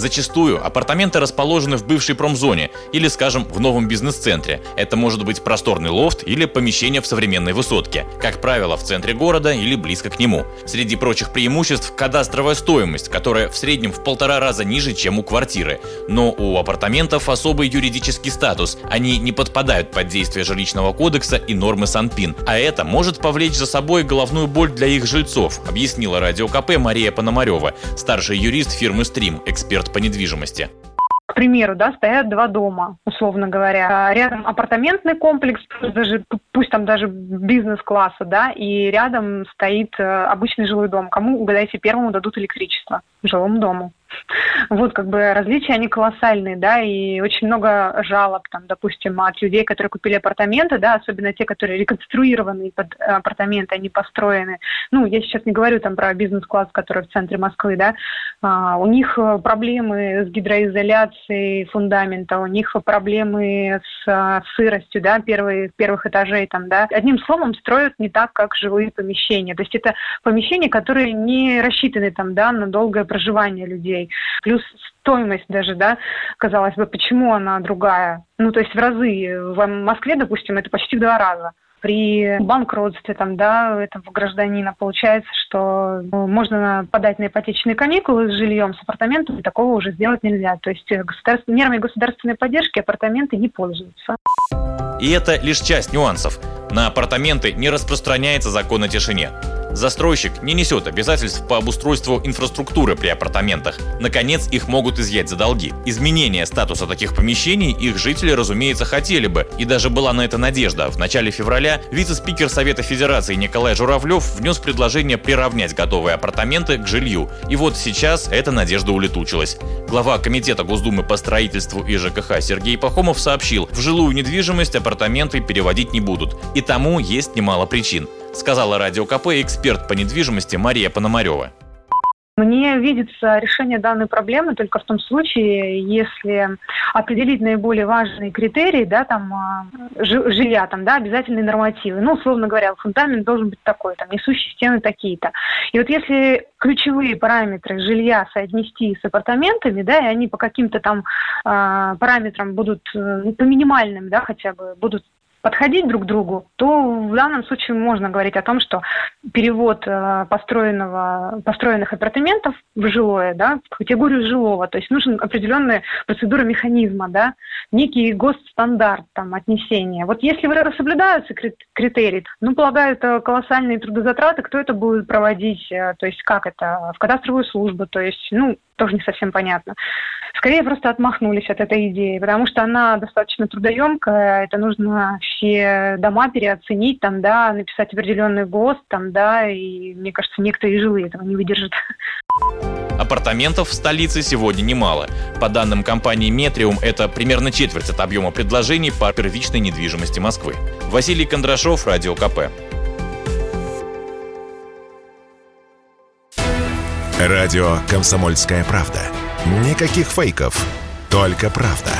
Зачастую апартаменты расположены в бывшей промзоне или, скажем, в новом бизнес-центре. Это может быть просторный лофт или помещение в современной высотке. Как правило, в центре города или близко к нему. Среди прочих преимуществ – кадастровая стоимость, которая в среднем в полтора раза ниже, чем у квартиры. Но у апартаментов особый юридический статус. Они не подпадают под действие жилищного кодекса и нормы Санпин. А это может повлечь за собой головную боль для их жильцов, объяснила радио КП Мария Пономарева, старший юрист фирмы Стрим, эксперт по недвижимости к примеру, да, стоят два дома, условно говоря. А рядом апартаментный комплекс, даже, пусть там даже бизнес-класса, да, и рядом стоит э, обычный жилой дом. Кому, угадайте, первому дадут электричество? Жилому дому. Вот как бы различия, они колоссальные, да, и очень много жалоб, там, допустим, от людей, которые купили апартаменты, да, особенно те, которые реконструированы под апартаменты, они построены. Ну, я сейчас не говорю там про бизнес-класс, который в центре Москвы, да, а, у них проблемы с гидроизоляцией фундамента, у них проблемы с а, сыростью, да, первые, первых этажей там, да. Одним словом, строят не так, как жилые помещения. То есть это помещения, которые не рассчитаны там, да, на долгое проживание людей рублей. Плюс стоимость даже, да, казалось бы, почему она другая? Ну, то есть в разы. В Москве, допустим, это почти в два раза при банкротстве там, да, этого гражданина получается, что ну, можно подать на ипотечные каникулы с жильем, с апартаментом, и такого уже сделать нельзя. То есть государств... мерами государственной поддержки апартаменты не пользуются. И это лишь часть нюансов. На апартаменты не распространяется закон о тишине. Застройщик не несет обязательств по обустройству инфраструктуры при апартаментах. Наконец, их могут изъять за долги. Изменение статуса таких помещений их жители, разумеется, хотели бы. И даже была на это надежда. В начале февраля вице-спикер Совета Федерации Николай Журавлев внес предложение приравнять готовые апартаменты к жилью. И вот сейчас эта надежда улетучилась. Глава Комитета Госдумы по строительству и ЖКХ Сергей Пахомов сообщил, в жилую недвижимость апартаменты переводить не будут. И тому есть немало причин сказала Радио КП эксперт по недвижимости Мария Пономарева. Мне видится решение данной проблемы только в том случае, если определить наиболее важные критерии, да, там, а, жилья, там, да, обязательные нормативы. Ну, условно говоря, фундамент должен быть такой, там, несущие стены такие-то. И вот если ключевые параметры жилья соотнести с апартаментами, да, и они по каким-то там э, параметрам будут, э, по минимальным, да, хотя бы, будут подходить друг к другу, то в данном случае можно говорить о том, что перевод э, построенного, построенных апартаментов в жилое, да, в категорию жилого, то есть нужен определенная процедура механизма, да, некий госстандарт там, отнесения. Вот если соблюдаются критерии, ну, полагаю, это колоссальные трудозатраты, кто это будет проводить, э, то есть как это, в кадастровую службу, то есть, ну, тоже не совсем понятно. Скорее просто отмахнулись от этой идеи, потому что она достаточно трудоемкая, это нужно все дома переоценить, там, да, написать определенный ГОСТ, там, да, и, мне кажется, некоторые жилые этого не выдержат. Апартаментов в столице сегодня немало. По данным компании Метриум, это примерно четверть от объема предложений по первичной недвижимости Москвы. Василий Кондрашов, Радио КП. Радио «Комсомольская правда». Никаких фейков, только правда.